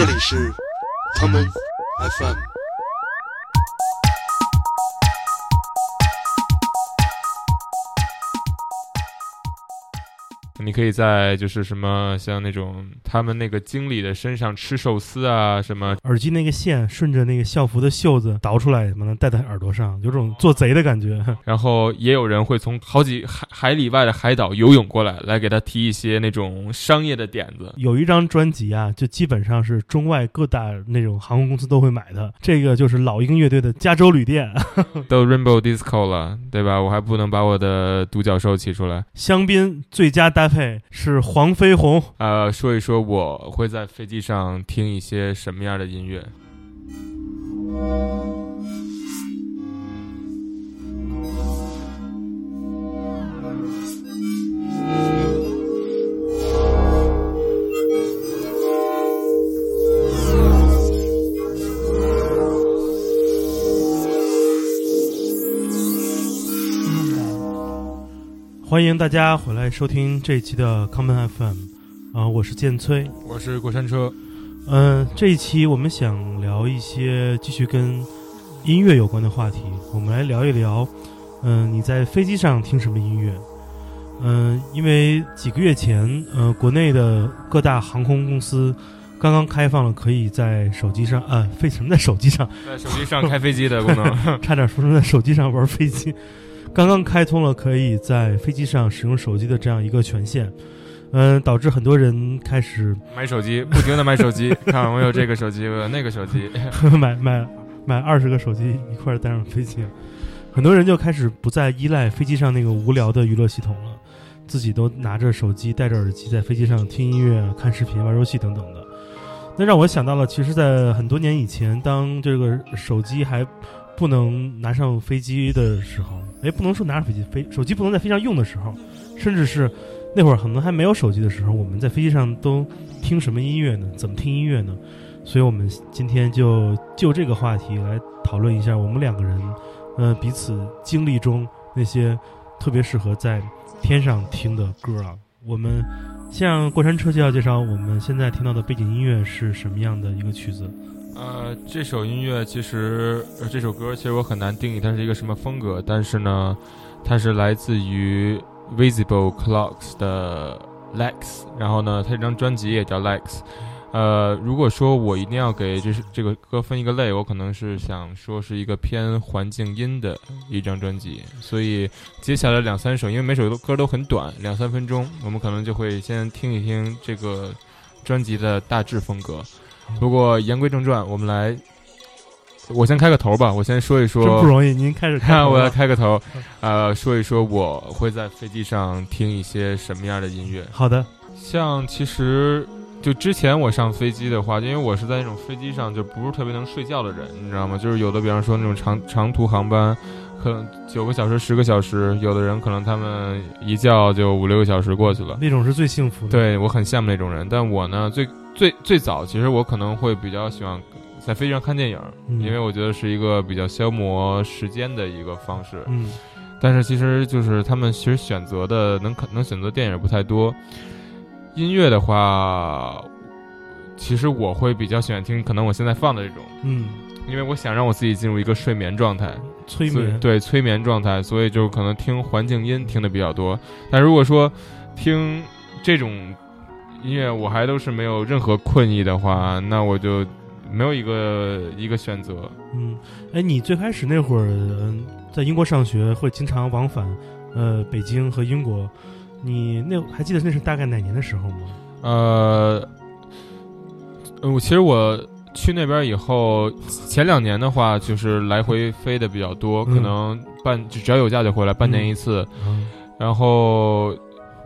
这里是他们 FM。你可以在就是什么像那种他们那个经理的身上吃寿司啊，什么耳机那个线顺着那个校服的袖子倒出来，把它戴在耳朵上，有种做贼的感觉。然后也有人会从好几海海里外的海岛游泳过来，来给他提一些那种商业的点子。有一张专辑啊，就基本上是中外各大那种航空公司都会买的。这个就是老鹰乐队的《加州旅店》，都 Rainbow Disco 了，对吧？我还不能把我的独角兽起出来。香槟最佳搭配是黄飞鸿。呃，说一说我会在飞机上听一些什么样的音乐。欢迎大家回来收听这一期的 Common FM，啊、我是剑崔。我是过山车，嗯、这一期我们想聊一些继续跟音乐有关的话题，我们来聊一聊，嗯、你在飞机上听什么音乐？嗯、因为几个月前，呃，国内的各大航空公司刚刚开放了可以在手机上，呃，飞什么在手机上，在手机上开飞机的功能。差点说成在手机上玩飞机。刚刚开通了可以在飞机上使用手机的这样一个权限，嗯、导致很多人开始买手机，不停的买手机，看我有这个手机，我有那个手机。买买买二十个手机一块儿带上飞机，很多人就开始不再依赖飞机上那个无聊的娱乐系统了，自己都拿着手机戴着耳机在飞机上听音乐、看视频、玩游戏等等的。那让我想到了，其实，在很多年以前，当这个手机还不能拿上飞机的时候，哎，不能说拿上飞机飞手机不能在飞机上用的时候，甚至是那会儿可能还没有手机的时候，我们在飞机上都听什么音乐呢？怎么听音乐呢？所以我们今天就就这个话题来讨论一下我们两个人，呃，彼此经历中那些特别适合在天上听的歌啊。我们像过山车介绍介绍我们现在听到的背景音乐是什么样的一个曲子。呃，这首音乐其实，这首歌其实我很难定义它是一个什么风格，但是呢，它是来自于 Visible Clocks 的 Lex，然后呢，它这张专辑也叫 Lex。呃，如果说我一定要给这是这个歌分一个类，我可能是想说是一个偏环境音的一张专辑，所以接下来两三首，因为每首歌都很短，两三分钟，我们可能就会先听一听这个专辑的大致风格。不过言归正传，我们来，我先开个头吧。我先说一说，真不容易，您开始看看 我要开个头，呃，说一说我会在飞机上听一些什么样的音乐。好的，像其实就之前我上飞机的话，因为我是在那种飞机上就不是特别能睡觉的人，你知道吗？就是有的，比方说那种长长途航班，可能九个小时、十个小时，有的人可能他们一觉就五六个小时过去了。那种是最幸福的。对我很羡慕那种人，但我呢，最最最早其实我可能会比较喜欢在飞机上看电影，嗯因为我觉得是一个比较消磨时间的一个方式。嗯但是其实就是他们其实选择的能可能选择电影不太多。音乐的话，其实我会比较喜欢听可能我现在放的这种，嗯，因为我想让我自己进入一个睡眠状态。催眠。对催眠状态，所以就可能听环境音听的比较多。但如果说听这种音乐，我还都是没有任何困意的话，那我就没有一个一个选择。嗯，哎，你最开始那会儿，嗯，在英国上学，会经常往返，呃，北京和英国。你那还记得那是大概哪年的时候吗？呃，呃我其实我去那边以后，前两年的话就是来回飞的比较多，嗯可能半就只要有假就回来，半年一次。嗯然后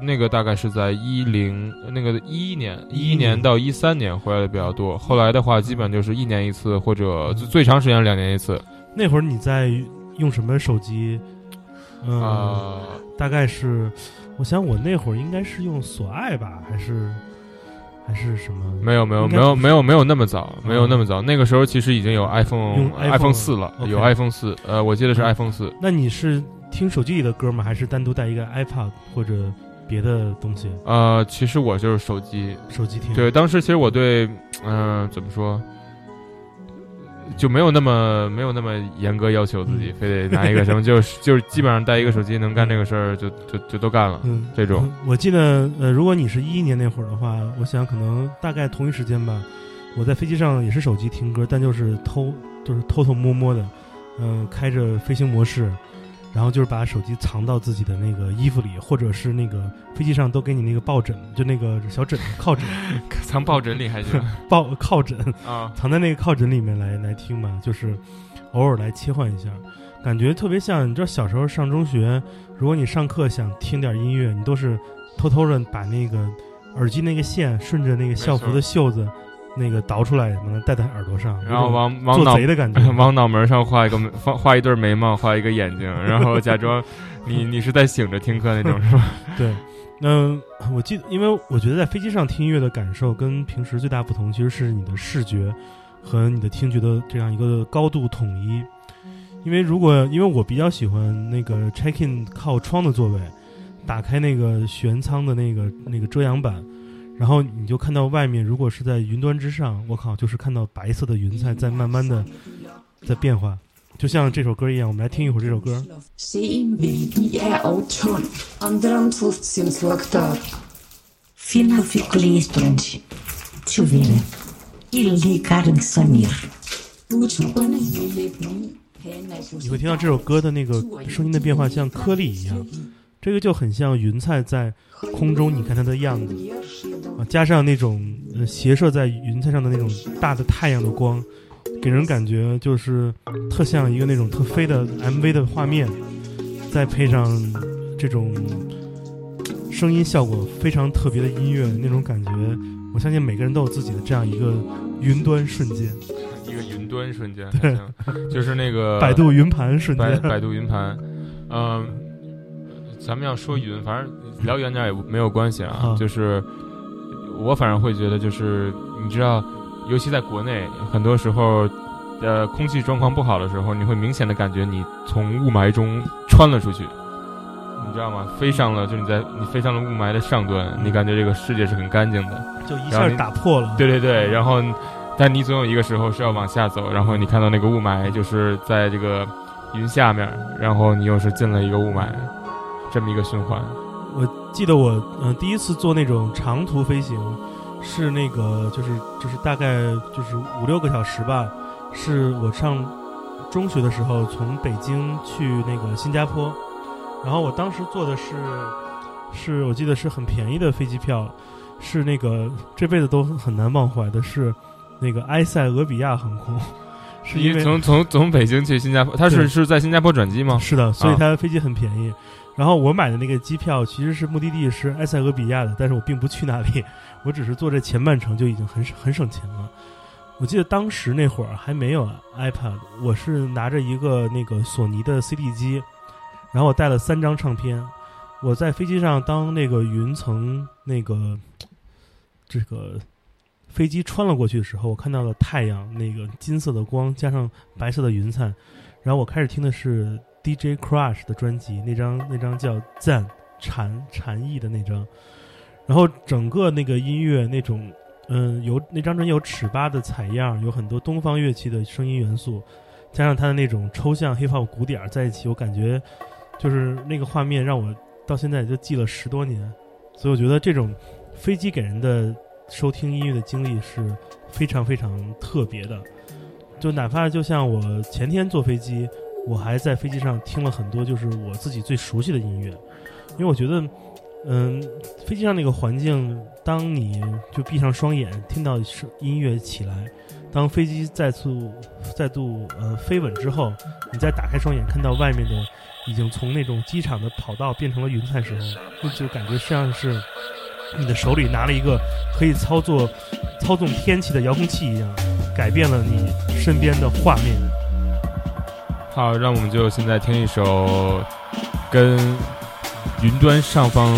那个大概是在一零那个一一年一一年到一三年回来的比较多，后来的话基本就是一年一次，或者嗯最最长时间两年一次。那会儿你在用什么手机？嗯、啊、大概是，我想我那会儿应该是用索爱吧，还是还是什么？没有没有没有没有没有那么早，没有嗯那么早。那个时候其实已经有 iPhone 用 iPhone 四了有 iPhone 四，呃，我记得是嗯 iPhone 四。那你是听手机里的歌吗？还是单独带一个 iPad 或者别的东西？呃，其实我就是手机，手机听。对，当时其实我对，嗯、怎么说，就没有那么没有那么严格要求自己，嗯非得拿一个什么，就是就是基本上带一个手机能干这个事儿，就就就都干了。嗯，这种嗯我记得，呃，如果你是一一年那会儿的话，我想可能大概同一时间吧，我在飞机上也是手机听歌，但就是偷，就是偷偷摸摸的，嗯、开着飞行模式，然后就是把手机藏到自己的那个衣服里，或者是那个飞机上都给你那个抱枕，就那个小枕靠枕，藏抱枕里还是 抱靠枕，啊，藏在那个靠枕里面来来听嘛，就是偶尔来切换一下，感觉特别像你知道小时候上中学，如果你上课想听点音乐，你都是偷偷的把那个耳机那个线顺着那个校服的袖子那个倒出来什么的戴在耳朵上，然后往往脑做贼的感觉。往脑门上画一个眉画画一对眉毛，画一个眼睛，然后 假装你你是在醒着听课那种，是吧？对，嗯，我记得，因为我觉得在飞机上听音乐的感受跟平时最大不同，其实是你的视觉和你的听觉的这样一个高度统一。因为如果因为我比较喜欢那个 check in 靠窗的座位，打开那个舷舱的那个那个遮阳板，然后你就看到外面，如果是在云端之上，我靠，就是看到白色的云彩在慢慢的在变化，就像这首歌一样。我们来听一会儿这首歌。你会听到这首歌的那个声音的变化，像颗粒一样，这个就很像云彩在空中，你看它的样子。啊，加上那种呃斜射在云彩上的那种大的太阳的光，给人感觉就是特像一个那种特飞的 MV 的画面，再配上这种声音效果非常特别的音乐，那种感觉，我相信每个人都有自己的这样一个云端瞬间，一个云端瞬间，对。就是那个百度云盘瞬间。百百度云盘，嗯、咱们要说云，反正聊远点也没有关系啊。啊就是我反正会觉得，就是你知道，尤其在国内，很多时候，呃，空气状况不好的时候，你会明显的感觉你从雾霾中穿了出去。你知道吗？飞上了，就你在你飞上了雾霾的上端，你感觉这个世界是很干净的。就一下打破了。对对对，然后，但你总有一个时候是要往下走，然后你看到那个雾霾就是在这个云下面，然后你又是进了一个雾霾，这么一个循环。我记得我嗯、呃第一次做那种长途飞行，是那个就是就是大概就是五六个小时吧，是我上中学的时候从北京去那个新加坡，然后我当时坐的是是我记得是很便宜的飞机票，是那个这辈子都很难忘怀的是那个埃塞俄比亚航空，是因为从从从北京去新加坡，他是是在新加坡转机吗？是的，所以啊它飞机很便宜。然后我买的那个机票其实是目的地是埃塞俄比亚的，但是我并不去那里，我只是坐这前半程就已经很很省钱了。我记得当时那会儿还没有 iPad，我是拿着一个那个索尼的 CD 机，然后我带了三张唱片。我在飞机上，当那个云层那个这个飞机穿了过去的时候，我看到了太阳那个金色的光加上白色的云彩，然后我开始听的是 DJ Crush 的专辑，那张那张叫《赞禅禅意》的那张，然后整个那个音乐那种，嗯，有那张专辑有尺八的采样，有很多东方乐器的声音元素，加上它的那种抽象 hip hop 鼓点在一起，我感觉就是那个画面让我到现在也就记了十多年，所以我觉得这种飞机给人的收听音乐的经历是非常非常特别的。就哪怕就像我前天坐飞机，我还在飞机上听了很多就是我自己最熟悉的音乐，因为我觉得，嗯，飞机上那个环境，当你就闭上双眼听到声音乐起来，当飞机再次再度呃飞稳之后，你再打开双眼看到外面的已经从那种机场的跑道变成了云彩时候，就就感觉像是你的手里拿了一个可以操作操纵天气的遥控器一样，改变了你身边的画面。好，让我们就现在听一首跟云端上方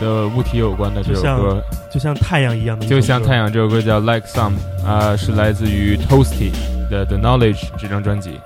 的物体有关的这首歌，就像太阳一样的一，就像太阳这首歌叫《Like Some》，啊、是来自于 Toasty 的《The Knowledge》这张专辑。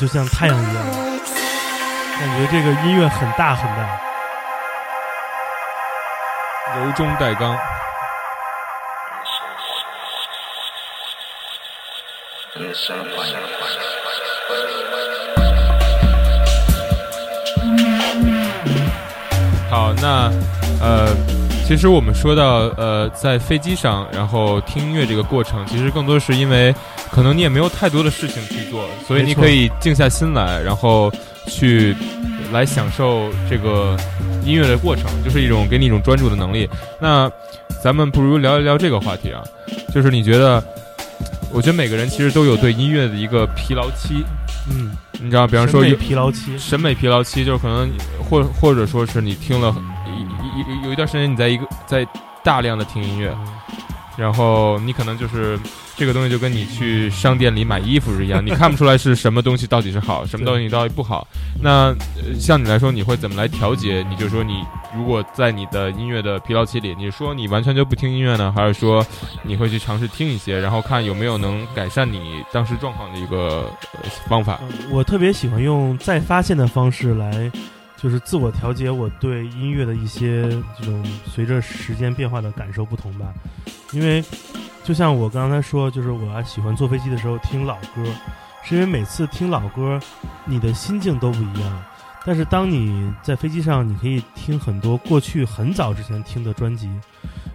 就像太阳一样，感觉这个音乐很大很大。柔中带刚。好，那呃，其实我们说到呃，在飞机上，然后听音乐这个过程，其实更多是因为可能你也没有太多的事情去做，所以你可以静下心来，然后去来享受这个音乐的过程，就是一种给你一种专注的能力。那咱们不如聊一聊这个话题啊，就是你觉得，我觉得每个人其实都有对音乐的一个疲劳期，嗯，你知道，比方说审美有疲劳期，审美疲劳期，就是可能或或者说是你听了有一段时间，你在一个在大量的听音乐，嗯然后你可能就是这个东西就跟你去商店里买衣服是一样，你看不出来是什么东西到底是好，什么东西到底不好。那、呃像你来说，你会怎么来调节？你就说你如果在你的音乐的疲劳期里，你说你完全就不听音乐呢，还是说你会去尝试听一些，然后看有没有能改善你当时状况的一个、呃方法？嗯我特别喜欢用再发现的方式来，就是自我调节我对音乐的一些这种随着时间变化的感受不同吧。因为就像我刚才说，就是我喜欢坐飞机的时候听老歌，是因为每次听老歌，你的心境都不一样。但是当你在飞机上，你可以听很多过去很早之前听的专辑，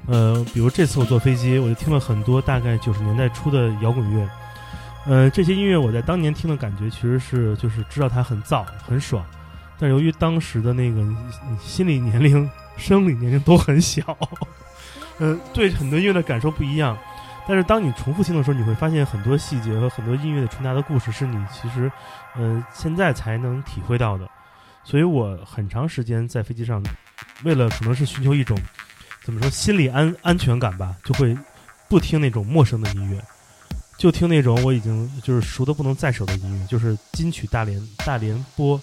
呃，比如这次我坐飞机，我就听了很多大概九十年代初的摇滚乐。呃，这些音乐我在当年听的感觉其实是就是知道它很燥很爽，但由于当时的那个心理年龄、生理年龄都很小，呃，对很多音乐的感受不一样。但是当你重复听的时候，你会发现很多细节和很多音乐的传达的故事是你其实，呃，现在才能体会到的。所以我很长时间在飞机上，为了可能是寻求一种怎么说心理安安全感吧，就会不听那种陌生的音乐。就听那种我已经就是熟的不能再熟的音乐，就是金曲大联大联播，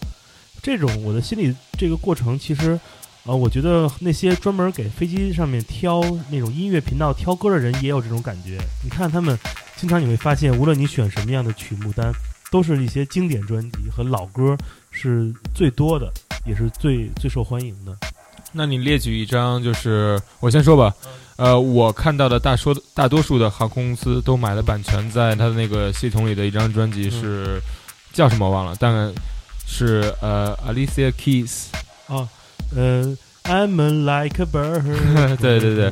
这种我的心里这个过程其实，呃，我觉得那些专门给飞机上面挑那种音乐频道挑歌的人也有这种感觉。你看他们，经常你会发现，无论你选什么样的曲目单，都是一些经典专辑和老歌是最多的，也是最最受欢迎的。那你列举一张，就是我先说吧，呃，我看到的大说大多数的航空公司都买了版权，在它的那个系统里的一张专辑是、叫什么我忘了，但是呃 Alicia Keys，哦，呃，I'm a like a bird 对对对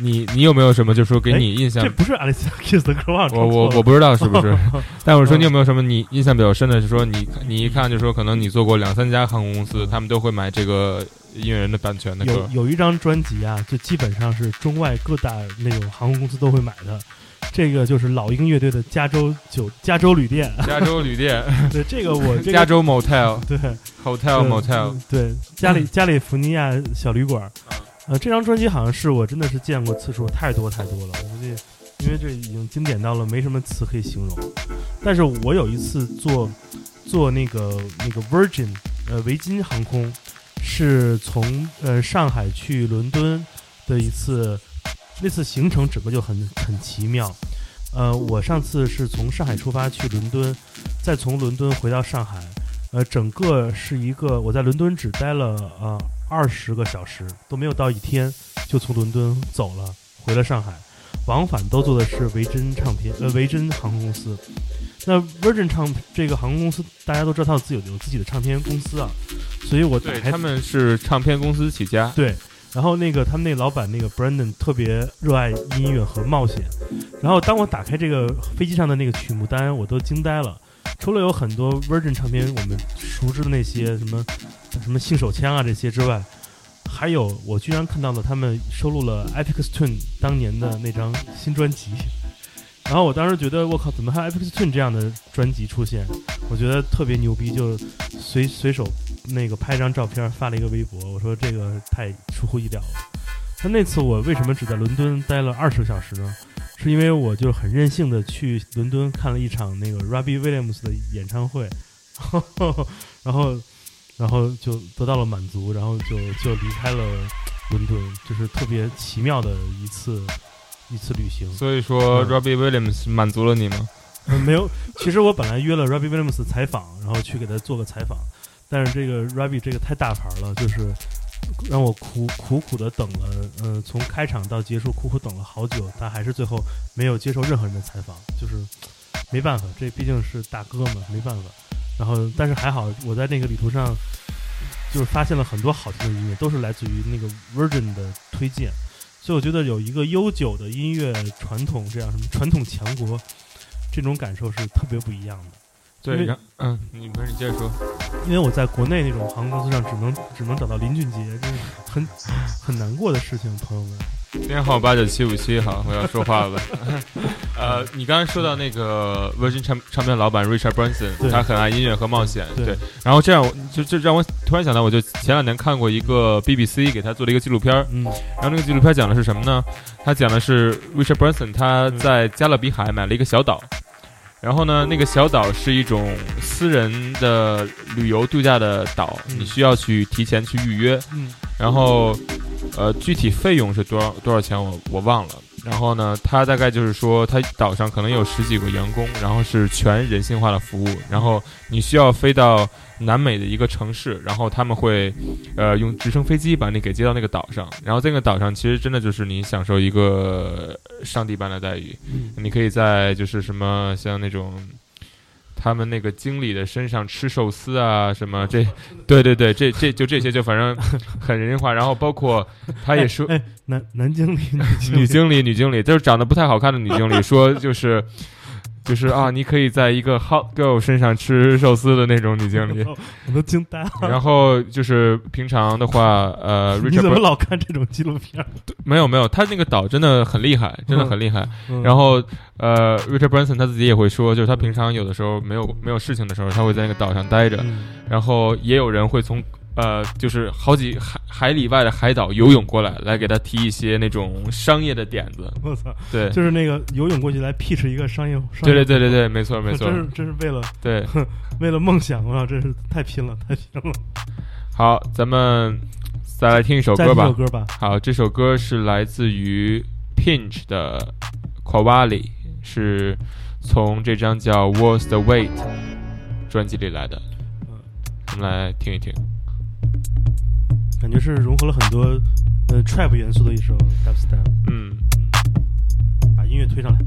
你你有没有什么就说给你印象这？不是 Alicia Keys 的歌啊！我我我不知道是不是，但我说你有没有什么你印象比较深的？是说你你一看就说可能你做过两三家航空公司，他们都会买这个音乐人的版权的有歌。有一张专辑啊，就基本上是中外各大那种航空公司都会买的。这个就是老鹰乐队的加州酒加州旅店，加州旅店，对这个我 这个加州 motel 对。Hotel motel，对加利加利福尼亚小旅馆，呃，这张专辑好像是我真的是见过次数太多太多了，我估计因为这已经经典到了没什么词可以形容。但是我有一次坐坐那个那个 Virgin 呃维金航空，是从呃上海去伦敦的一次，那次行程整个就很很奇妙。呃，我上次是从上海出发去伦敦，再从伦敦回到上海，呃，整个是一个我在伦敦只待了呃二十个小时，都没有到一天，就从伦敦走了，回了上海，往返都坐的是维珍唱片呃维珍航空公司。那 Virgin 唱这个航空公司，大家都知道它有自己有自己的唱片公司啊，所以我对他们是唱片公司起家，对，然后那个他们那老板那个 Brandon 特别热爱音乐和冒险，然后当我打开这个飞机上的那个曲目单，我都惊呆了。除了有很多 Virgin 唱片我们熟知的那些什么什么信手枪啊这些之外，还有我居然看到了他们收录了 Epic Twin 当年的那张新专辑。然后我当时觉得，我靠，怎么还有 Epic Twin 这样的专辑出现？我觉得特别牛逼，就随随手那个拍张照片发了一个微博，我说这个太出乎意料了。那那次我为什么只在伦敦待了二十个小时呢？是因为我就很任性的去伦敦看了一场那个 Robbie Williams 的演唱会，然后然后就得到了满足，然后就就离开了伦敦，就是特别奇妙的一次一次旅行。所以说嗯 Robbie Williams 满足了你吗？嗯没有。其实我本来约了 Robbie Williams 采访，然后去给他做个采访，但是这个 Robbie 这个太大牌了，就是让我苦苦苦的等了，呃，从开场到结束苦苦等了好久，他还是最后没有接受任何人的采访，就是没办法，这毕竟是大哥嘛，没办法。然后，但是还好，我在那个旅途上就是发现了很多好听的音乐，都是来自于那个 Virgin 的推荐。所以我觉得有一个悠久的音乐传统，这样什么传统强国，这种感受是特别不一样的。因对，嗯，你不是你接着说，因为我在国内那种航空公司上只能只能找到林俊杰，这是很很难过的事情，朋友们。编号八九七五七，好，我要说话了。呃，你刚才说到那个 Virgin 唱唱片老板 Richard Branson，他很爱音乐和冒险，对。对。然后这样就就让我突然想到，我就前两年看过一个 BBC 给他做了一个纪录片儿，嗯。然后那个纪录片讲的是什么呢？他讲的是 Richard Branson 他在加勒比海买了一个小岛，然后呢，那个小岛是一种私人的旅游度假的岛，嗯。你需要去提前去预约，嗯。然后呃具体费用是多少多少钱我我忘了。然后呢，他大概就是说，他岛上可能有十几个员工，然后是全人性化的服务。然后你需要飞到南美的一个城市，然后他们会，呃，用直升飞机把你给接到那个岛上。然后这个岛上其实真的就是你享受一个上帝般的待遇，你可以在就是什么像那种。他们那个经理的身上吃寿司啊，什么 这，对对对，这这就这些，就反正很人性化。然后包括他也说，哎，男男 经理，女经理，女经理，就是长得不太好看的女经理，说就是就是啊，你可以在一个 hot girl 身上吃寿司的那种女经理。我都惊呆了。然后就是平常的话，呃 你怎么老看这种纪录片？没有没有，他那个岛真的很厉害，真的很厉害。嗯然后呃，Richard Branson 他自己也会说，就是他平常有的时候没有没有事情的时候，他会在那个岛上待着。嗯然后也有人会从呃，就是好几海海里外的海岛游泳过来，来给他提一些那种商业的点子。我操，对，就是那个游泳过去来 pitch 一个商业，商对业对对对对，没错没错真，是真是为了对。为了梦想啊，真是太拼了，太拼了。好，咱们再来听一首歌吧首。歌吧，好，这首歌是来自于 Pinch 的 Kowali，是从这张叫《Worth the Wait》专辑里来的。嗯我们来听一听。感觉是融合了很多呃 trap 元素的一首 dubstep，嗯，把音乐推上来。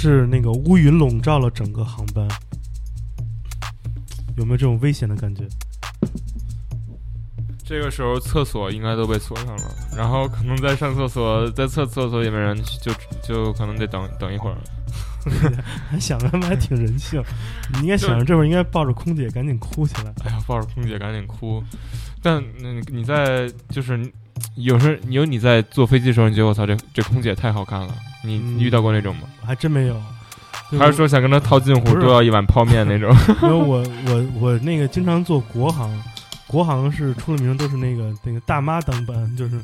是那个乌云笼罩了整个航班，有没有这种危险的感觉？这个时候厕所应该都被锁上了，然后可能在上厕所，在厕厕所里面人就就可能得等等一会儿。还想着还挺人性，你应该想着这会儿应该抱着空姐赶紧哭起来。哎呀，抱着空姐赶紧哭。但你，你在就是有时候有你在坐飞机的时候，你觉得我操，这这空姐太好看了。你遇到过那种吗？还真没有，还是说想跟他套近乎，不是多要一碗泡面那种？因为我我我那个经常坐国航，国航是出了名都是那个那个大妈当班，就是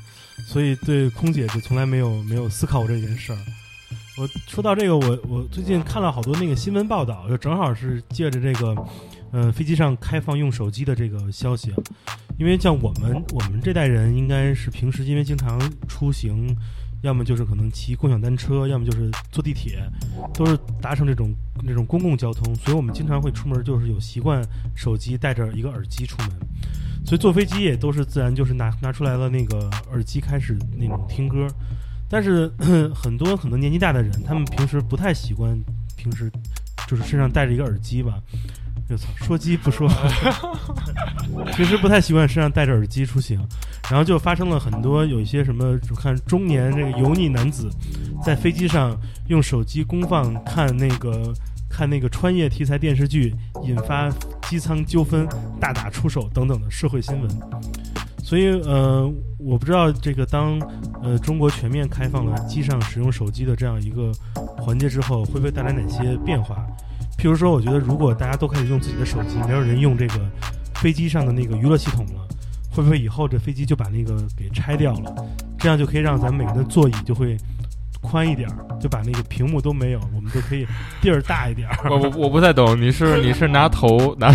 所以对空姐就从来没有没有思考过这件事儿。我说到这个，我我最近看了好多那个新闻报道，就正好是借着这个，呃，飞机上开放用手机的这个消息啊，因为像我们我们这代人，应该是平时因为经常出行，要么就是可能骑共享单车，要么就是坐地铁，都是搭乘这种这种公共交通。所以我们经常会出门，就是有习惯手机带着一个耳机出门。所以坐飞机也都是自然就是拿拿出来了那个耳机开始那种听歌。但是 很多很多年纪大的人，他们平时不太习惯，平时就是身上带着一个耳机吧。我操，说机不说，平时不太习惯身上带着耳机出行，然后就发生了很多有一些什么，就看中年这个油腻男子在飞机上用手机公放看那个看那个穿越题材电视剧，引发机舱纠纷、大打出手等等的社会新闻。所以，呃，我不知道这个当呃中国全面开放了机上使用手机的这样一个环节之后，会不会带来哪些变化？譬如说，我觉得如果大家都开始用自己的手机，没有人用这个飞机上的那个娱乐系统了，会不会以后这飞机就把那个给拆掉了？这样就可以让咱们每个人的座椅就会宽一点儿，就把那个屏幕都没有，我们就可以地儿大一点儿。我我我不太懂，你是你是拿头拿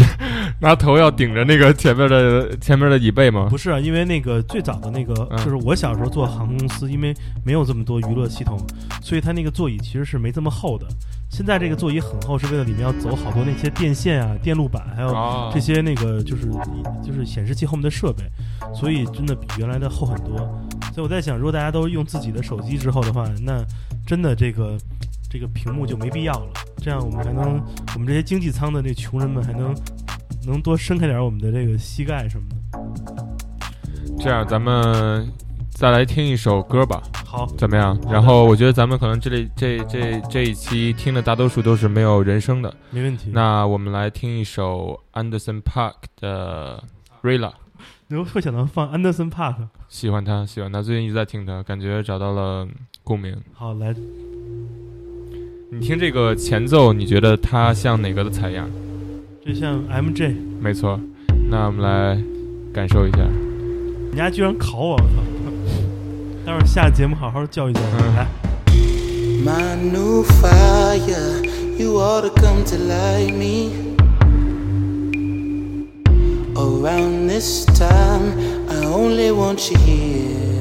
拿头要顶着那个前面的 前面的椅背吗？不是啊，因为那个最早的那个，嗯就是我小时候坐航空公司，因为没有这么多娱乐系统，所以它那个座椅其实是没这么厚的。现在这个座椅很厚，是为了里面要走好多那些电线啊、电路板，还有啊这些那个就是就是显示器后面的设备，所以真的比原来的厚很多。所以我在想，如果大家都用自己的手机之后的话，那真的这个这个屏幕就没必要了。这样我们还能，我们这些经济舱的那穷人们还能能多伸开点我们的这个膝盖什么的。这样咱们再来听一首歌吧，好，怎么样？然后我觉得咱们可能这里这这这一期听的大多数都是没有人声的，没问题。那我们来听一首 Anderson Park 的 Rilla。你会想到放 Anderson Park。喜欢他，喜欢他，最近一直在听他，感觉找到了共鸣。好，来，你听这个前奏，你觉得它像哪个的采样？这像 MJ，没错，那我们来感受一下。你家居然考我，我操！待会儿下节目好好教育教育。嗯来，My new fire, you ought to come to light me. Around this time, I only want you here.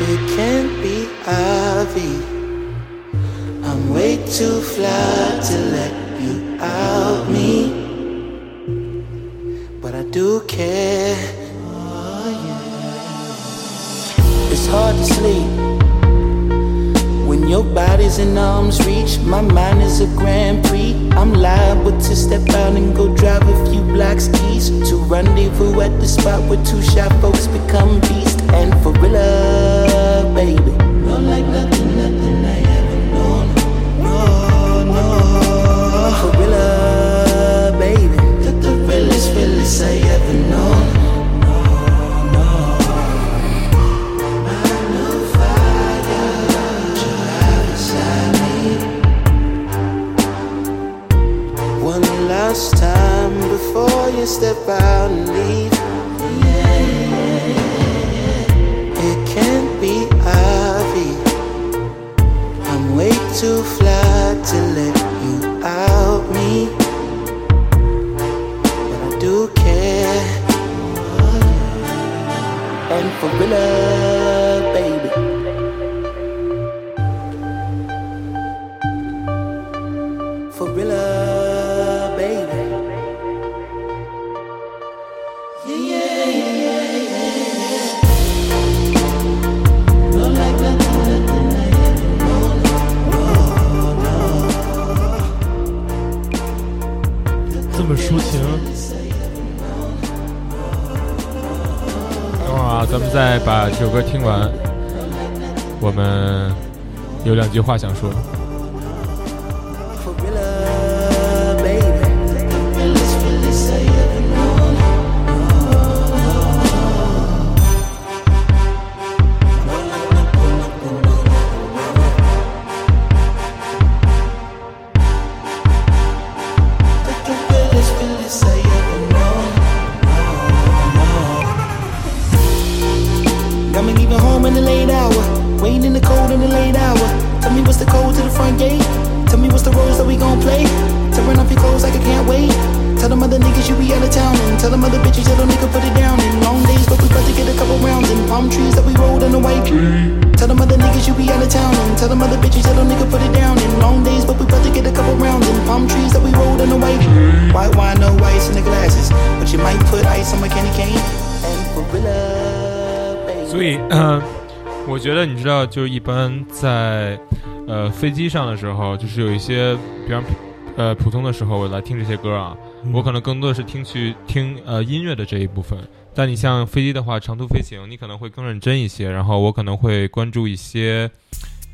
It can't be Ivy. Way too fly to let you out me. But I do care. It's hard to sleep when your body's in arm's reach. My mind is a Grand Prix. I'm liable to step out and go drive a few blocks east to rendezvous at the spot where two shy folks become beast. And for real, baby, not like nothing, nothing you step out and leave. It can't be Ivy. I'm way too fly to let you out me. But I do care. And for real, 这首歌听完，我们有两句话想说。就是一般在呃飞机上的时候，就是有一些，比方呃普通的时候，我来听这些歌啊，嗯我可能更多的是听去听呃音乐的这一部分。但你像飞机的话，长途飞行，你可能会更认真一些，然后我可能会关注一些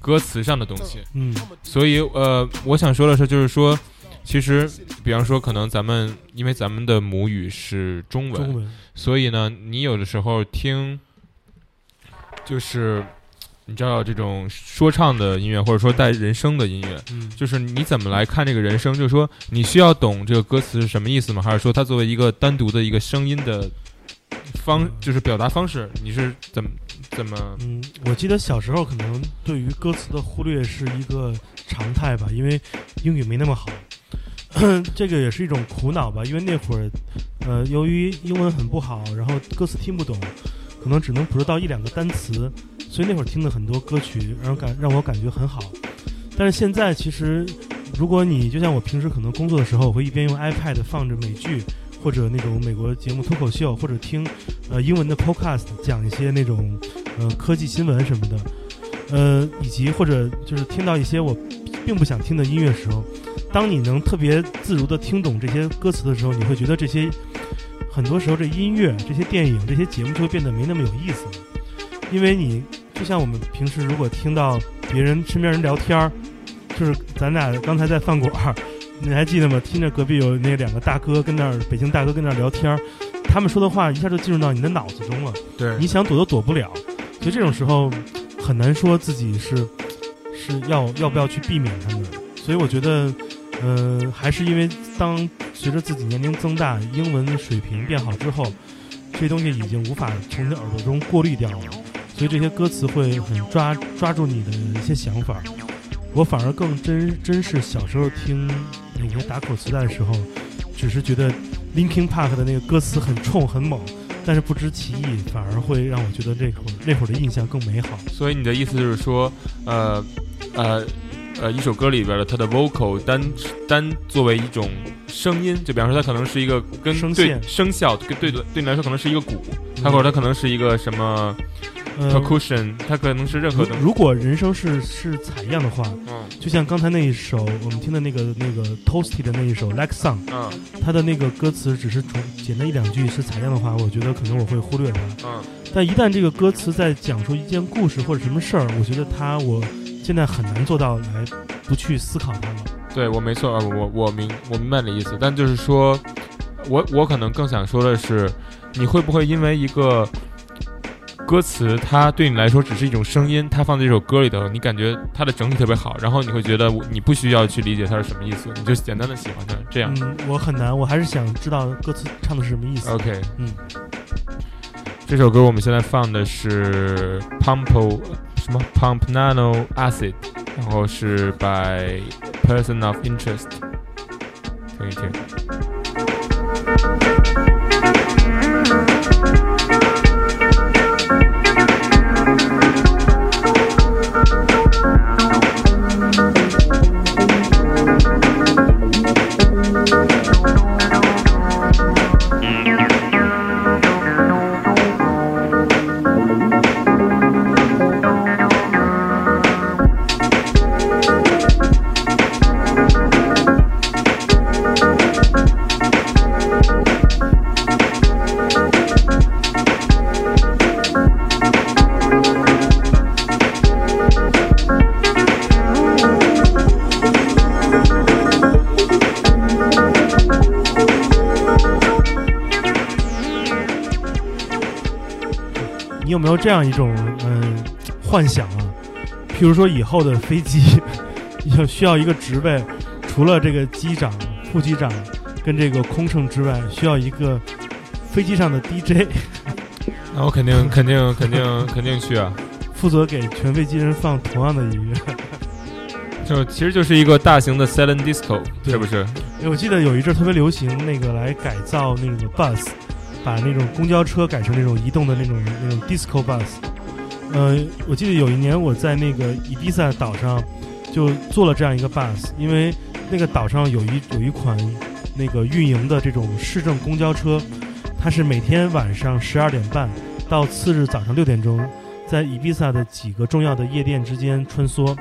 歌词上的东西。嗯所以呃，我想说的是，就是说，其实比方说，可能咱们因为咱们的母语是中文，中文所以呢，你有的时候听，就是你知道这种说唱的音乐，或者说带人声的音乐，嗯就是你怎么来看这个人声？就是说，你需要懂这个歌词是什么意思吗？还是说它作为一个单独的一个声音的方，就是表达方式，你是怎么怎么？嗯，我记得小时候可能对于歌词的忽略是一个常态吧，因为英语没那么好，这个也是一种苦恼吧。因为那会儿，呃，由于英文很不好，然后歌词听不懂，可能只能捕捉到一两个单词，所以那会儿听的很多歌曲，然后感让我感觉很好。但是现在其实，如果你就像我平时可能工作的时候，我会一边用 iPad 放着美剧。或者那种美国节目脱口秀，或者听，呃，英文的 podcast 讲一些那种，呃，科技新闻什么的，呃，以及或者就是听到一些我并不想听的音乐时候，当你能特别自如的听懂这些歌词的时候，你会觉得这些很多时候这音乐、这些电影、这些节目就会变得没那么有意思了，因为你就像我们平时如果听到别人身边人聊天儿，就是咱俩刚才在饭馆儿。你还记得吗？听着隔壁有那两个大哥跟那儿，北京大哥跟那儿聊天儿，他们说的话一下就进入到你的脑子中了。对你想躲都躲不了。所以这种时候很难说自己是是要要不要去避免他们。所以我觉得，嗯，还是因为当随着自己年龄增大，英文水平变好之后，这东西已经无法从你的耳朵中过滤掉了，所以这些歌词会很抓抓住你的一些想法。我反而更珍珍视小时候听那些打口磁带的时候，只是觉得 Linkin Park 的那个歌词很冲很猛，但是不知其意，反而会让我觉得这会儿那会儿的印象更美好。所以你的意思就是说，呃，呃，呃，一首歌里边的它的 vocal 单单作为一种声音，就比方说它可能是一个跟对声线声效，对对对对你来说可能是一个鼓，它或者它可能是一个什么呃，percussion，它可能是任何如果人生是是采样的话，嗯就像刚才那一首我们听的那个那个 Toasty 的那一首 Like Song，嗯它的那个歌词只是从简单一两句是采样的话，我觉得可能我会忽略它。嗯，但一旦这个歌词在讲述一件故事或者什么事儿，我觉得它我现在很难做到来不去思考它了。对我没错，呃我我明我明白你的意思，但就是说，我我可能更想说的是，你会不会因为一个歌词，它对你来说只是一种声音，它放在这首歌里头，你感觉它的整体特别好，然后你会觉得你不需要去理解它是什么意思，你就简单的喜欢它，这样。嗯，我很难，我还是想知道歌词唱的是什么意思。OK，嗯，这首歌我们现在放的是 Pumpo 什么 Pump Nano Acid，然后是 by Person of Interest，听一听。 这样一种嗯、幻想啊？譬如说以后的飞机要需要一个职位，除了这个机长、副机长跟这个空乘之外，需要一个飞机上的 DJ 那我肯定肯定肯定肯定去啊！负责给全飞机人放同样的音乐。就其实就是一个大型的 silent disco，对是不是？哎我记得有一阵特别流行那个来改造那个 bus，把那种公交车改成那种移动的那种那种 disco bus。呃，我记得有一年我在那个伊比萨岛上就坐了这样一个 bus，因为那个岛上有一有一款那个运营的这种市政公交车，它是每天晚上十二点半到次日早上六点钟，在伊比萨的几个重要的夜店之间穿梭，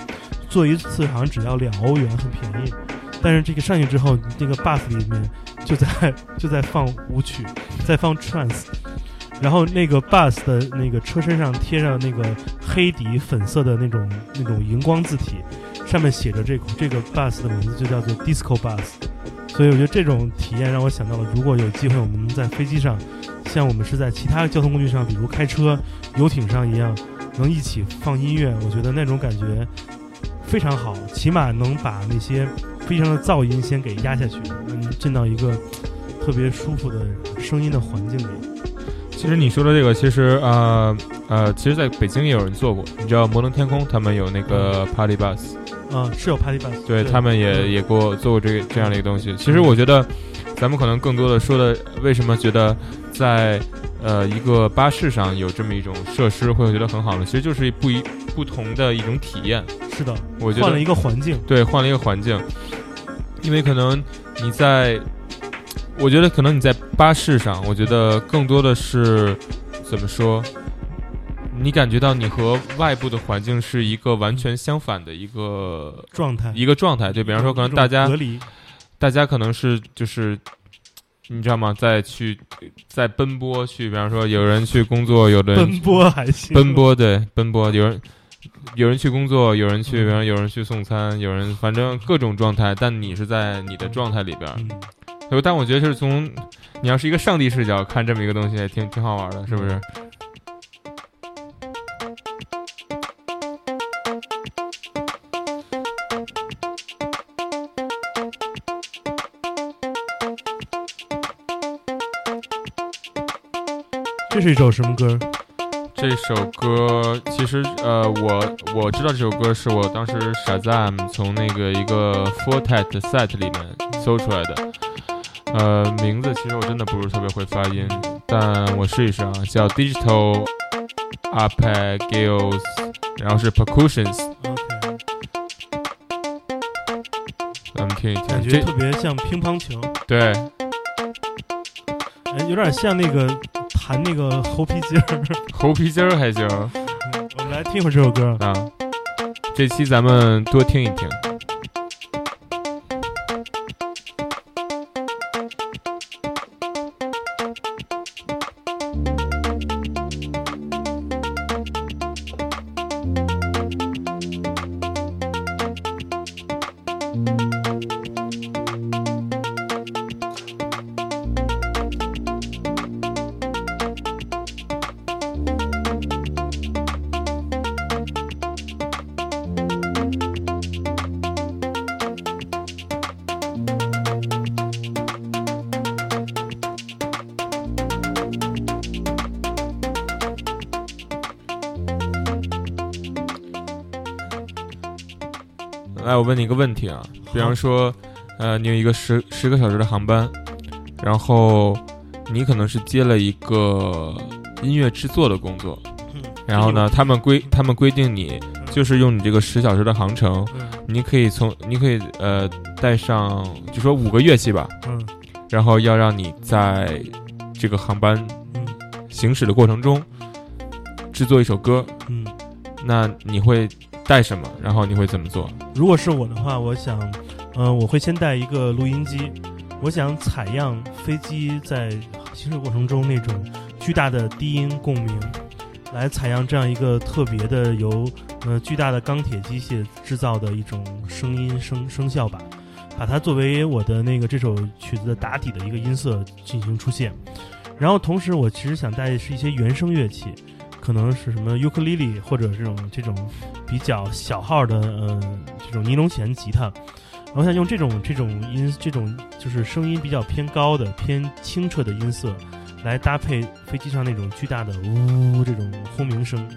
坐一次好像只要两欧元，很便宜。但是这个上去之后，那个 bus 里面就在 就在放舞曲，在放 trance，然后那个 bus 的那个车身上贴上那个黑底粉色的那种那种荧光字体，上面写着这这个 bus 的名字就叫做 disco bus。所以我觉得这种体验让我想到了，如果有机会我们能在飞机上，像我们是在其他交通工具上，比如开车、游艇上一样，能一起放音乐，我觉得那种感觉非常好，起码能把那些飞机上的噪音先给压下去，嗯，进到一个特别舒服的声音的环境里。其实你说的这个，其实呃呃，其实在北京也有人做过，你知道摩登天空他们有那个 Party Bus，啊、是有 party bus，对他们也也给我做过这个这样的一个东西。其实我觉得，咱们可能更多的说的，为什么觉得在呃一个巴士上有这么一种设施会觉得很好呢？其实就是不一不同的一种体验。是的，我觉得换了一个环境，对换了一个环境，因为可能你在，我觉得可能你在巴士上，我觉得更多的是怎么说？你感觉到你和外部的环境是一个完全相反的一个状态，一个状态，就比方说，可能大家隔离，大家可能是就是，你知道吗？在去在奔波去，比方说有人去工作，有的人奔波还行，奔波对奔波，有人有人去工作，有人去，嗯比方有人去送餐，有人反正各种状态，但你是在你的状态里边但我觉得就是从你要是一个上帝视角看这么一个东西，也挺挺好玩的，是不是？这是一首什么歌？这首歌其实呃，我我知道这首歌是我当时 Shazam 从那个一个 Fortet set 里面搜出来的。呃，名字其实我真的不是特别会发音，但我试一试啊，叫 Digital Arpeggios，然后是 Percussions，OK，咱们听一听。感觉这特别像乒乓球，对，哎，有点像那个弹那个猴皮筋儿。猴皮筋儿还行 我们来听一会儿这首歌。啊。这期咱们多听一听。来，我问你一个问题啊，比方说，呃，你有一个十十个小时的航班，然后你可能是接了一个音乐制作的工作，嗯然后呢，他们规他们规定你就是用你这个十小时的航程，嗯你可以从你可以呃带上就说五个乐器吧，嗯然后要让你在这个航班嗯行驶的过程中制作一首歌，嗯，那你会带什么？然后你会怎么做？如果是我的话，我想，嗯、我会先带一个录音机，我想采样飞机在行驶过程中那种巨大的低音共鸣，来采样这样一个特别的由呃巨大的钢铁机械制造的一种声音声声效吧，把它作为我的那个这首曲子的打底的一个音色进行出现。然后同时，我其实想带的是一些原声乐器，可能是什么尤克里里或者这种这种比较小号的呃这种尼龙弦吉他。我想用这种这种音这种就是声音比较偏高的偏清澈的音色，来搭配飞机上那种巨大的呜这种轰鸣声。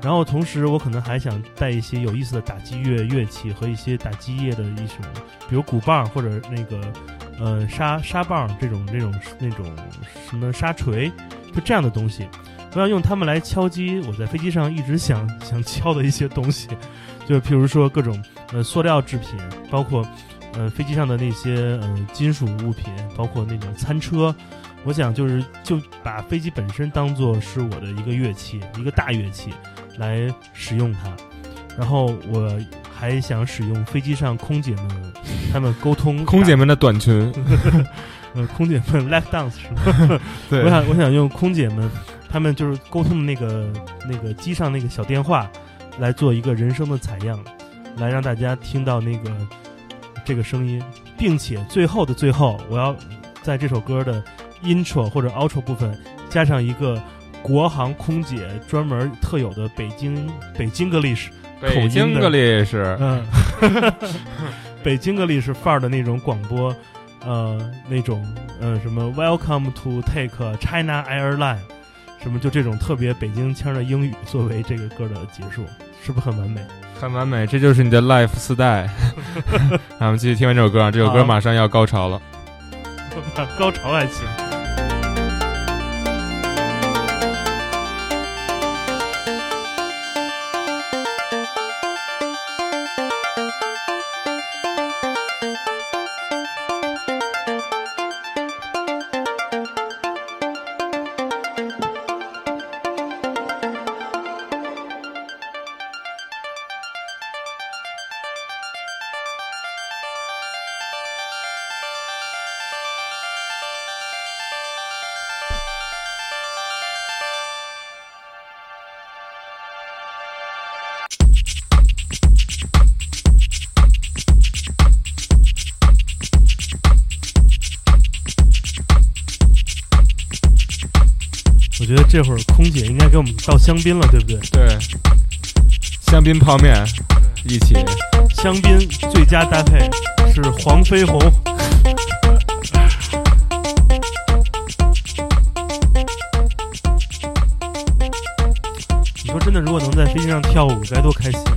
然后同时，我可能还想带一些有意思的打击乐乐器和一些打击乐的一种，比如鼓棒或者那个呃沙沙棒这种这种那种什么沙锤，就这样的东西。我要用它们来敲击我在飞机上一直想想敲的一些东西，就譬如说各种呃塑料制品，包括呃飞机上的那些呃金属物品，包括那种餐车。我想就是就把飞机本身当做是我的一个乐器，一个大乐器来使用它。然后我还想使用飞机上空姐们她们沟通，空姐们的短裙，呃空姐们 lap dance 是吧？对我想我想用空姐们她们就是沟通的那个那个机上那个小电话来做一个人声的采样，来让大家听到那个这个声音，并且最后的最后，我要在这首歌的 intro 或者 outro 部分加上一个国航空姐专门特有的北京北京格历史。北京格力是嗯，北京格力是范儿的那种广播，呃，那种呃什么 Welcome to take China Airline，什么就这种特别北京腔的英语作为这个歌的结束，是不是很完美？很完美，这就是你的 life 四代。那我们继续听完这首歌啊，这首歌马上要高潮了。高潮爱情。觉得这会儿空姐应该给我们倒香槟了，对不对？对，香槟泡面一起。香槟最佳搭配是黄飞鸿。你说真的，如果能在飞机上跳舞，该多开心！啊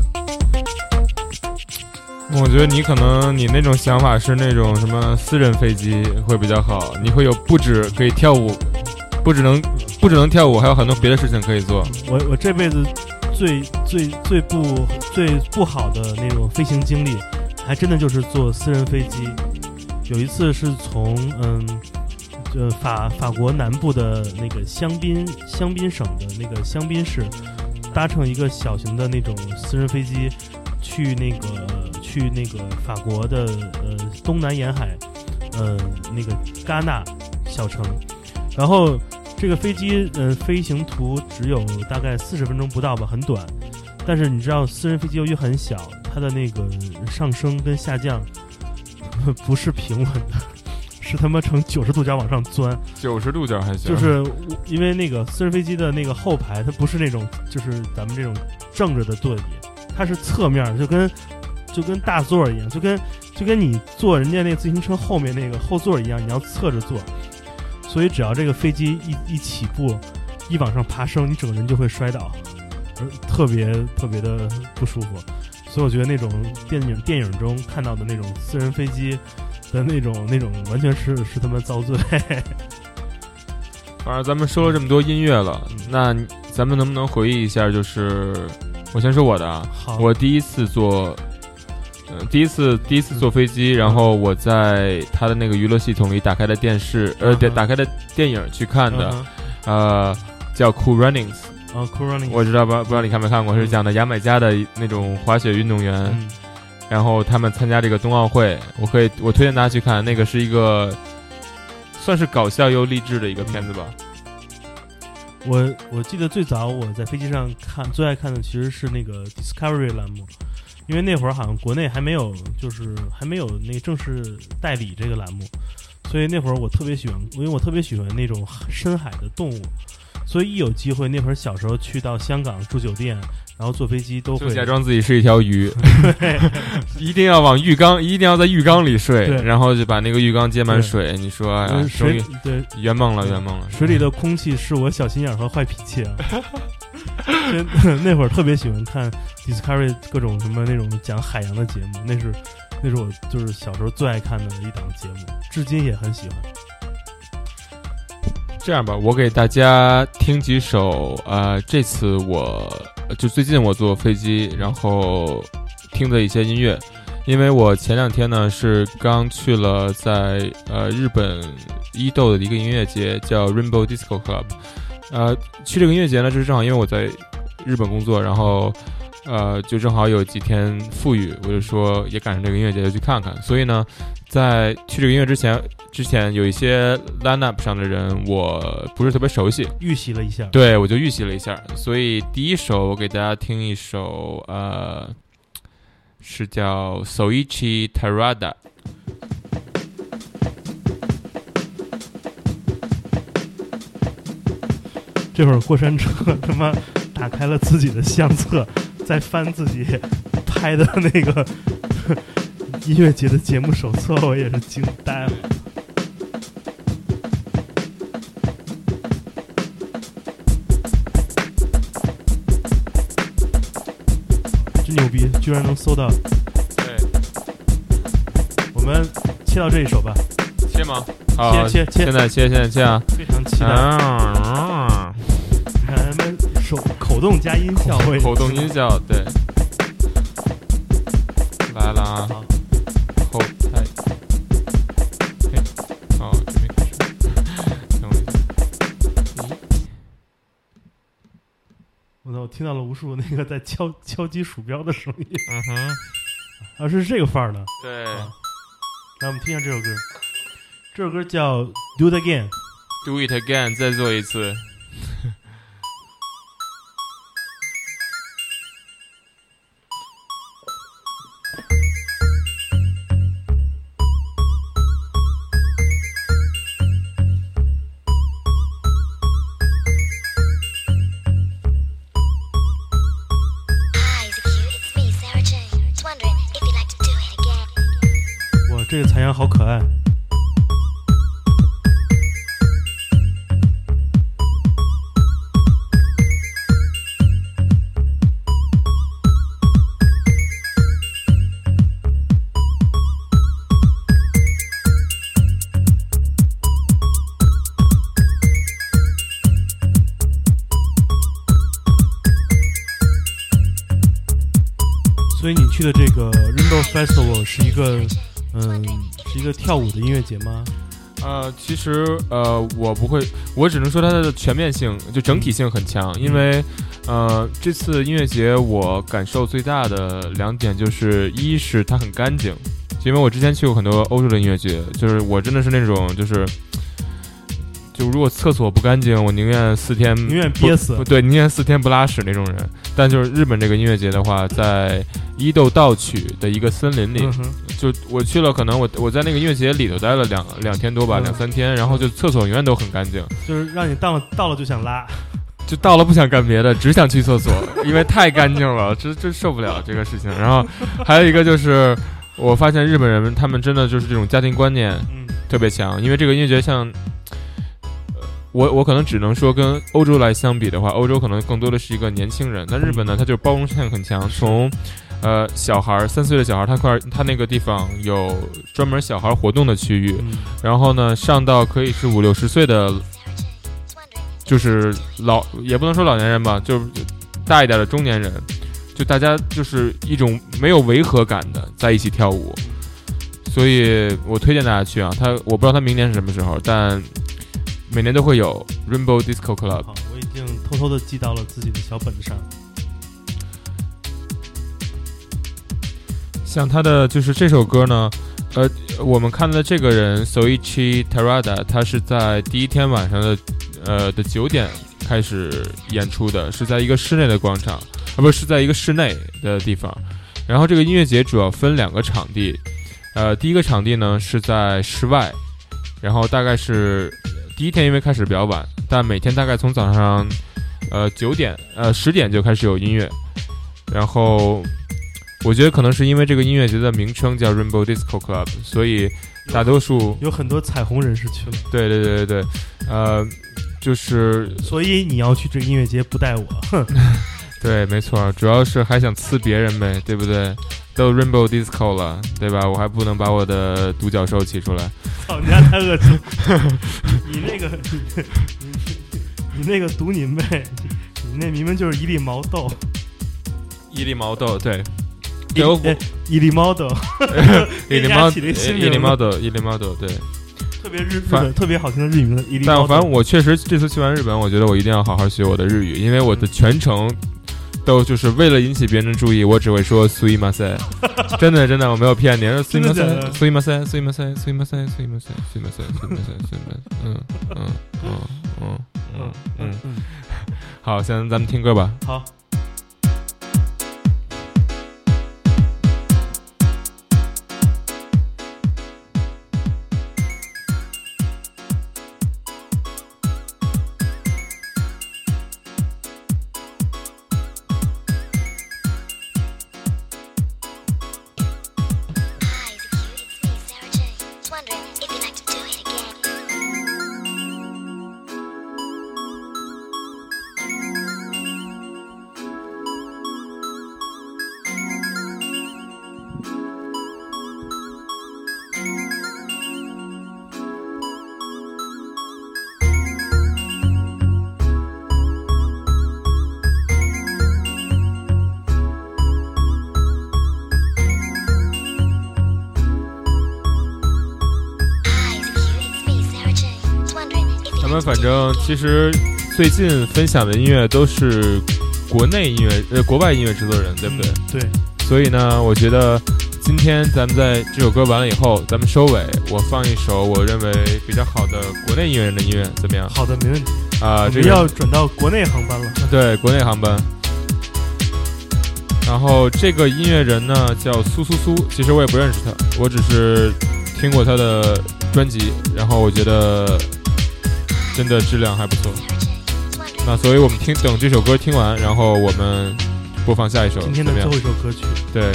我觉得你可能你那种想法是那种什么私人飞机会比较好，你会有不止可以跳舞，不只能不只能跳舞，还有很多别的事情可以做。我我这辈子最最最不最不好的那种飞行经历，还真的就是坐私人飞机。有一次是从嗯，呃法法国南部的那个香槟香槟省的那个香槟市，搭乘一个小型的那种私人飞机，去那个去那个法国的呃东南沿海，呃那个戛纳小城，然后这个飞机呃飞行图只有大概四十分钟不到吧，很短。但是你知道，私人飞机由于很小，它的那个上升跟下降不是平稳的，是他妈呈 九十度角往上钻。九十度角还行，就是因为那个私人飞机的那个后排，它不是那种就是咱们这种正着的座椅，它是侧面，就跟就跟大座儿一样，就跟就跟你坐人家那个自行车后面那个后座儿一样，你要侧着坐。所以只要这个飞机一一起步，一往上爬升，你整个人就会摔倒，呃特别特别的不舒服。所以我觉得那种电影电影中看到的那种私人飞机的那种那种，完全是是他妈遭罪。反正咱们说了这么多音乐了，那咱们能不能回忆一下？就是我先说我的啊，好，我第一次坐，呃，第一次第一次坐飞机，然后我在他的那个娱乐系统里打开了电视，呃，打打开的电影去看的，嗯呃，叫 Cool Runnings，哼啊，Cool Runnings 我知道不不知道你看没看过，是讲的牙买加的那种滑雪运动员，嗯。然后他们参加这个冬奥会，我可以我推荐大家去看，那个是一个算是搞笑又励志的一个片子吧。我我记得最早我在飞机上看最爱看的其实是那个 Discovery 栏目，因为那会儿好像国内还没有就是还没有那个正式代理这个栏目，所以那会儿我特别喜欢，因为我特别喜欢那种深海的动物，所以一有机会，那会儿小时候去到香港住酒店，然后坐飞机都会假装自己是一条鱼，一定要往浴缸，一定要在浴缸里睡，然后就把那个浴缸接满水。你说哎呀，水对圆梦了，圆梦了。水里的空气是我小心眼儿和坏脾气啊。那会儿特别喜欢看 Discovery 各种什么那种讲海洋的节目，那是那是我就是小时候最爱看的一档节目，至今也很喜欢。这样吧，我给大家听几首，呃，这次我就最近我坐飞机，然后听的一些音乐，因为我前两天呢是刚去了在呃日本伊豆的一个音乐节，叫 Rainbow Disco Club，呃，去这个音乐节呢，就是正好因为我在日本工作，然后呃就正好有几天富裕，我就说也赶上这个音乐节就去看看，所以呢，在去这个音乐之前。之前有一些 lineup 上的人，我不是特别熟悉，预习了一下。对我就预习了一下，所以第一首我给大家听一首，呃，是叫 Soichi Terada。这会儿过山车 他妈打开了自己的相册，在翻自己拍的那个 音乐节的节目手册，我也是惊呆了。真牛逼，居然能搜到！对，我们切到这一首吧，切吗？好，切切切现在切，现在切啊！非常期待。啊，手口动加音效，口动音效，对，来了啊！好后台，嘿，哦，这没开始，等我一下。咦，我操！我听到了无数那个在敲敲击鼠标的声音，嗯哼，啊，是这个范儿的。对啊来，我们听一下这首歌，这首歌叫《Do It Again》。，Do it again，再做一次。好可爱。所以你去的这个 Rainbow Festival 是一个，个跳舞的音乐节吗？呃，其实呃，我不会，我只能说它的全面性就整体性很强，因为呃，这次音乐节我感受最大的两点就是，一是它很干净，因为我之前去过很多欧洲的音乐节，就是我真的是那种就是。就如果厕所不干净，我宁愿四天宁愿憋死对，宁愿四天不拉屎那种人。但就是日本这个音乐节的话，在伊豆道曲的一个森林里，就我去了，可能我我在那个音乐节里头待了两两天多吧，嗯两三天，然后就厕所永远都很干净，就是让你到了到了就想拉。就到了不想干别的，只想去厕所，因为太干净了，真真受不了这个事情。然后还有一个就是，我发现日本人们他们真的就是这种家庭观念嗯特别强，因为这个音乐节像。呃我我可能只能说跟欧洲来相比的话，欧洲可能更多的是一个年轻人，但日本呢，它就是包容性很强。从呃小孩儿三岁的小孩儿，他块他那个地方有专门小孩儿活动的区域，嗯然后呢，上到可以是五六十岁的，就是老也不能说老年人吧，就是大一点的中年人，就大家就是一种没有违和感的在一起跳舞，所以我推荐大家去啊。他我不知道他明年是什么时候，但每年都会有 Rainbow Disco Club。我已经偷偷的记到了自己的小本子上。像他的就是这首歌呢，呃，我们看的这个人 Soichi Terada，他是在第一天晚上的呃的九点开始演出的，是在一个室内的广场，啊，不是是在一个室内的地方。然后这个音乐节主要分两个场地，呃，第一个场地呢是在室外，然后大概是第一天因为开始比较晚，但每天大概从早上呃九点呃十点就开始有音乐，然后我觉得可能是因为这个音乐节的名称叫 Rainbow Disco Club，所以大多数有很多彩虹人士去了，对对对对对，呃，就是所以你要去这个音乐节不带我，哼，对，没错，主要是还想呲别人呗，对不对？都 Rainbow Disco 了，对吧？我还不能把我的独角兽起出来。操你丫太恶心！你那个，你 你那个读你妹！你那明明就是一粒毛豆，一粒毛豆，对我哎一粒毛豆，伊利毛，给人家起了一个新伊名字利毛豆，伊利毛豆，对。特别日日特别好听的日语名字但。反正我确实这次去完日本，我觉得我一定要好好学我的日语，因为我的全程都就是为了引起别人的注意，我只会说 s u i m a s e 真的真的我没有骗你 s u i m a 真 s 的 e s u i m a s e s u i m a s e s u i m a s e s u i m a s e s u i m a s e s u i m a s e s u i m a s e 嗯嗯嗯嗯嗯嗯嗯，嗯，好，现在咱们听歌吧。好。其实最近分享的音乐都是国内音乐呃国外音乐制作人，对不对？嗯对，所以呢，我觉得今天咱们在这首歌完了以后，咱们收尾，我放一首我认为比较好的国内音乐人的音乐，怎么样？好的，没问题。啊、这个要转到国内航班了。对国内航班。然后这个音乐人呢叫苏苏苏，其实我也不认识他，我只是听过他的专辑，然后我觉得真的质量还不错。那所以我们听等这首歌听完，然后我们播放下一首，今天的最后？一首歌曲，对，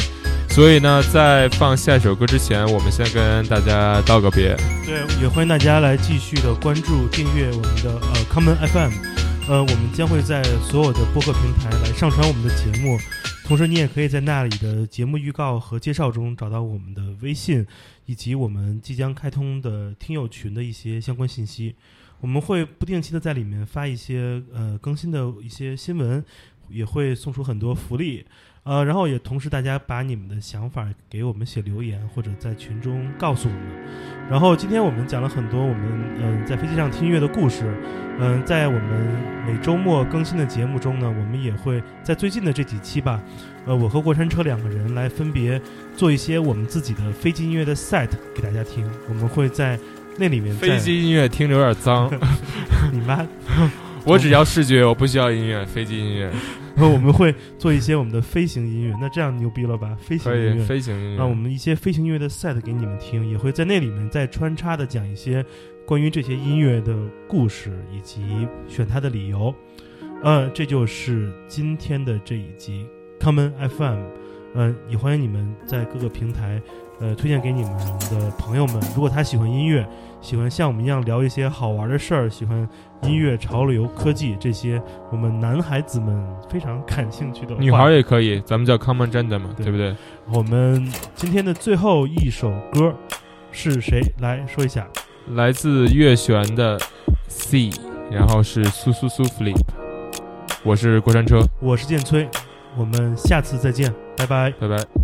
所以呢，在放下一首歌之前，我们先跟大家道个别。对，也欢迎大家来继续的关注、订阅我们的呃 Common FM，呃，我们将会在所有的播客平台来上传我们的节目，同时你也可以在那里的节目预告和介绍中找到我们的微信以及我们即将开通的听友群的一些相关信息。我们会不定期的在里面发一些呃更新的一些新闻，也会送出很多福利。呃，然后也同时大家把你们的想法给我们写留言，或者在群中告诉我们。然后今天我们讲了很多我们嗯、在飞机上听音乐的故事，嗯、在我们每周末更新的节目中呢，我们也会在最近的这几期吧，呃，我和过山车两个人来分别做一些我们自己的飞机音乐的 set 给大家听。我们会在那里面飞机音乐听着有点脏，你妈，我只要视觉，我不需要音乐。飞机音乐然后 我们会做一些我们的飞行音乐，那这样牛逼了吧？飞行，音乐。飞行音乐。那我。们一些飞行音乐的 set 给你们听，也会在那里面再穿插的讲一些关于这些音乐的故事以及选它的理由。呃，这就是今天的这一集 Common FM。嗯、也欢迎你们在各个平台呃推荐给你们的朋友们。如果他喜欢音乐，喜欢像我们一样聊一些好玩的事儿，喜欢音乐、潮流、科技这些我们男孩子们非常感兴趣的女孩儿也可以，咱们叫 common gender 嘛，对对不对？我们今天的最后一首歌是谁来说一下？来自月璇的 C，然后是苏苏苏 flip，我是过山车，我是剑崔，我们下次再见，拜拜。拜拜。